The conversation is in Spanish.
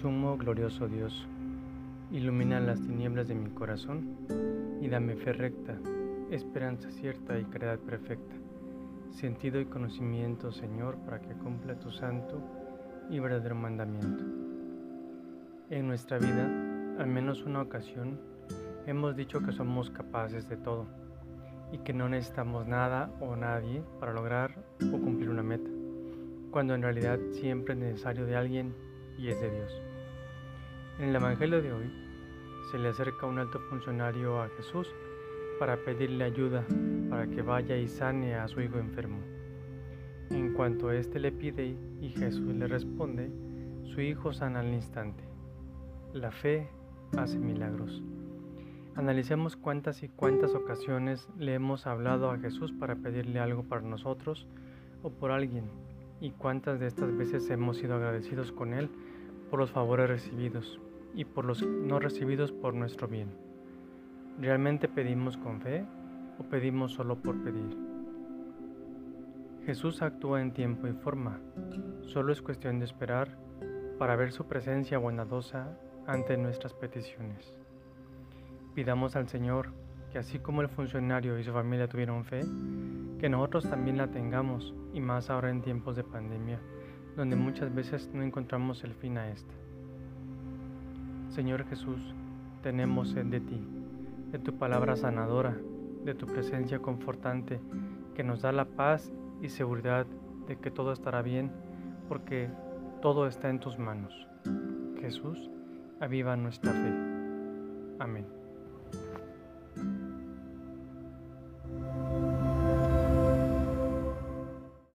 Sumo glorioso Dios, ilumina las tinieblas de mi corazón y dame fe recta, esperanza cierta y caridad perfecta, sentido y conocimiento, Señor, para que cumpla tu santo y verdadero mandamiento. En nuestra vida, al menos una ocasión, hemos dicho que somos capaces de todo y que no necesitamos nada o nadie para lograr o cumplir una meta, cuando en realidad siempre es necesario de alguien y es de Dios. En el Evangelio de hoy se le acerca un alto funcionario a Jesús para pedirle ayuda para que vaya y sane a su hijo enfermo. En cuanto éste le pide y Jesús le responde, su hijo sana al instante. La fe hace milagros. Analicemos cuántas y cuántas ocasiones le hemos hablado a Jesús para pedirle algo para nosotros o por alguien y cuántas de estas veces hemos sido agradecidos con Él por los favores recibidos y por los no recibidos por nuestro bien. ¿Realmente pedimos con fe o pedimos solo por pedir? Jesús actúa en tiempo y forma, solo es cuestión de esperar para ver su presencia bondadosa ante nuestras peticiones. Pidamos al Señor que así como el funcionario y su familia tuvieron fe, que nosotros también la tengamos y más ahora en tiempos de pandemia, donde muchas veces no encontramos el fin a esta. Señor Jesús, tenemos sed de ti, de tu palabra sanadora, de tu presencia confortante que nos da la paz y seguridad de que todo estará bien, porque todo está en tus manos. Jesús, aviva nuestra fe. Amén.